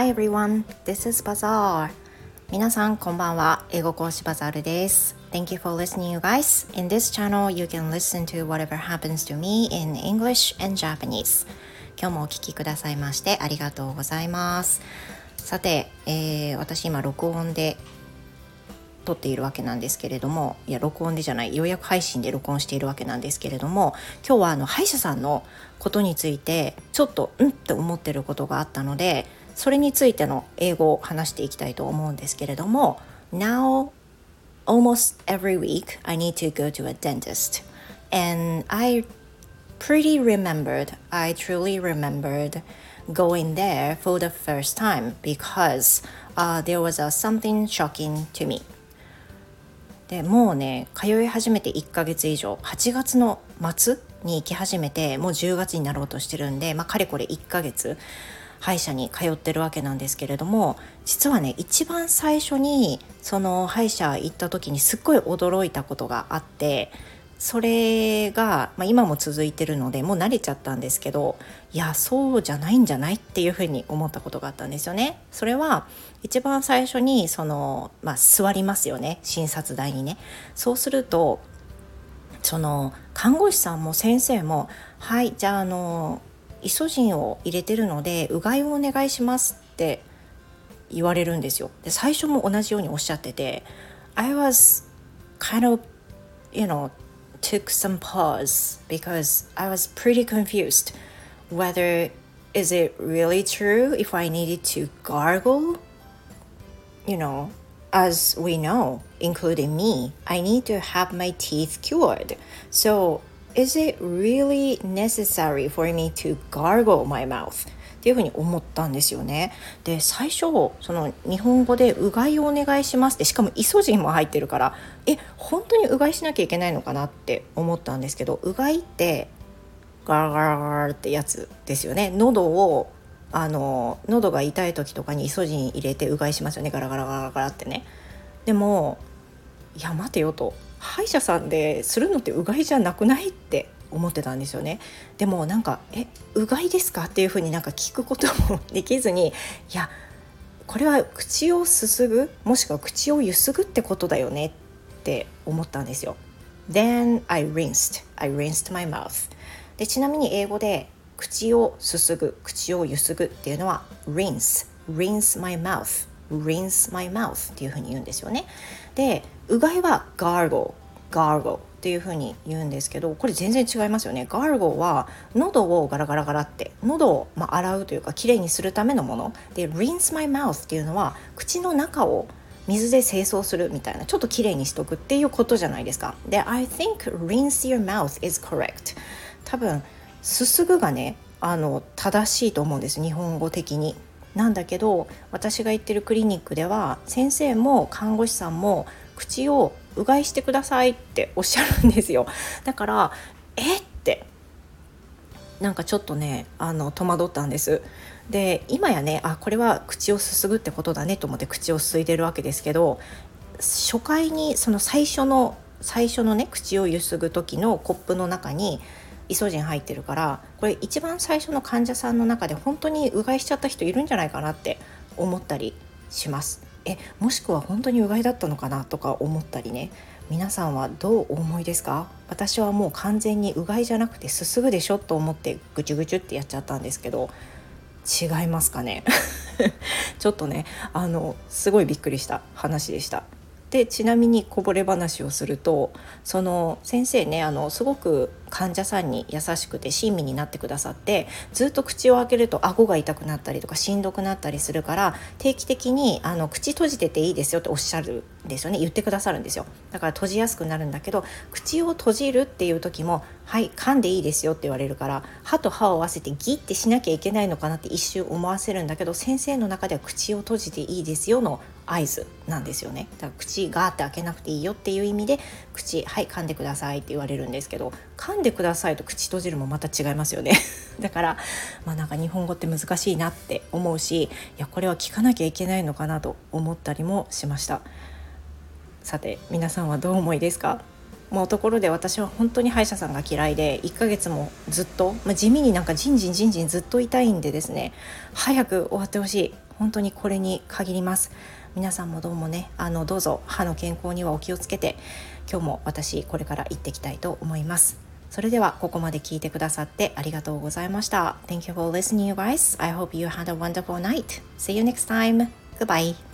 Hi everyone, this is Bazaar. 皆さんこんばんは。英語講師バザールです。Thank you for listening, you guys. In this channel, you can listen to whatever happens to me in English and Japanese. 今日もお聞きくださいましてありがとうございます。さて、えー、私今録音で撮っているわけなんですけれどもいや録音でじゃない予約配信で録音しているわけなんですけれども今日はあの歯医者さんのことについてちょっとうんって思ってることがあったのでそれについての英語を話していきたいと思うんですけれども Now almost every week I need to go to a dentist and I pretty remembered I truly remembered going there for the first time because uh, there was uh, something shocking to me でもうね通い始めて1ヶ月以上8月の末に行き始めてもう10月になろうとしてるんで、まあ、かれこれ1ヶ月歯医者に通ってるわけなんですけれども実はね一番最初にその歯医者行った時にすっごい驚いたことがあってそれが、まあ、今も続いてるのでもう慣れちゃったんですけどいやそうじゃないんじゃないっていうふうに思ったことがあったんですよね。それは一番最初にその、まあ、座りますよね診察台にね。そうするとその看護師さんも先生も「はいじゃああのイソジンを入れてるのでうがいをお願いします」って言われるんですよ。で最初も同じようにおっしゃってて「I was kind of you know took some pause because I was pretty confused whether is it really true if I needed to gargle? You know, as we know, including me, I need to have my teeth cured. So, is it really necessary for me to gargle my mouth? っていうふうに思ったんですよね。で最初その日本語で「うがいをお願いします」ってしかもイソジンも入ってるからえ本当にうがいしなきゃいけないのかなって思ったんですけどうがいってガラガラガラってやつですよね。喉をあの喉が痛い時とかにイソジン入れてうがいしますよねガラガラガラガラってね。でもいや待てよと歯医者さんでするのってうがいじゃなくないって思ってたんですよねでもなんか「えうがいですか?」っていうふうになんか聞くこともできずにいやこれは口をすすぐもしくは口をゆすぐってことだよねって思ったんですよ。Then I rinsed. I rinsed my mouth. でちなみに英語で口をすすぐ口をゆすぐっていうのは rinse rinse my mouth rinse my mouth っていうふうに言うんですよね。でうがいは gargle gargle っていう風に言うんですけどこれ全然違いますよね。ガーゴは喉をガラガラガラって喉をまあ洗うというかきれいにするためのもの。で rinse my mouth っていうのは口の中を水で清掃するみたいなちょっときれいにしとくっていうことじゃないですか。で I think rinse your mouth is correct 多分すすぐがねあの正しいと思うんです。日本語的に。なんだけど私が行ってるクリニックでは先生も看護師さんも口をうがいしてくださいっておっしゃるんですよ。だからえってなんかちょっとねあの戸惑ったんです。で今やねあこれは口をすすぐってことだねと思って口をすいでるわけですけど初回にその最初の最初のね口をゆすぐ時のコップの中にイソジン入ってるからこれ一番最初の患者さんの中で本当にうがいしちゃった人いるんじゃないかなって思ったりします。えもしくは本当にうがいだったのかなとか思ったりね皆さんはどうお思いですか？私はもう完全にうがいじゃなくてすすぐでしょと思ってぐちゅぐちゅってやっちゃったんですけど違いますかね？ちょっとねあのすごいびっくりした話でした。でちなみにこぼれ話をするとその先生ねあのすごく患者さんに優しくて親身になってくださってずっと口を開けると顎が痛くなったりとかしんどくなったりするから定期的にあの口閉じてていいですよっておっしゃるんですよね。言ってくださるんですよ。だから閉じやすくなるんだけど口を閉じるっていう時も「はい噛んでいいですよ」って言われるから歯と歯を合わせてギッてしなきゃいけないのかなって一瞬思わせるんだけど先生の中では口を閉じていいですよの合図なんですよね。だから口ガーって開けなくていいよっていう意味で口はい噛んでくださいって言われるんですけど噛んでくださいと口閉じるもまた違いますよね。だからまあなんか日本語って難しいなって思うしいやこれは聞かなきゃいけないのかなと思ったりもしました。さて皆さんはどう思いですか？もうところで私は本当に歯医者さんが嫌いで1ヶ月もずっと、まあ、地味になんかじんじんじんじんずっと痛いんでですね早く終わってほしい。本当にこれに限ります。皆さんもどうもねあのどうぞ歯の健康にはお気をつけて今日も私これから行ってきたいと思います。それではここまで聞いてくださってありがとうございました Thank you for listening you guys I hope you had a wonderful night See you next time Goodbye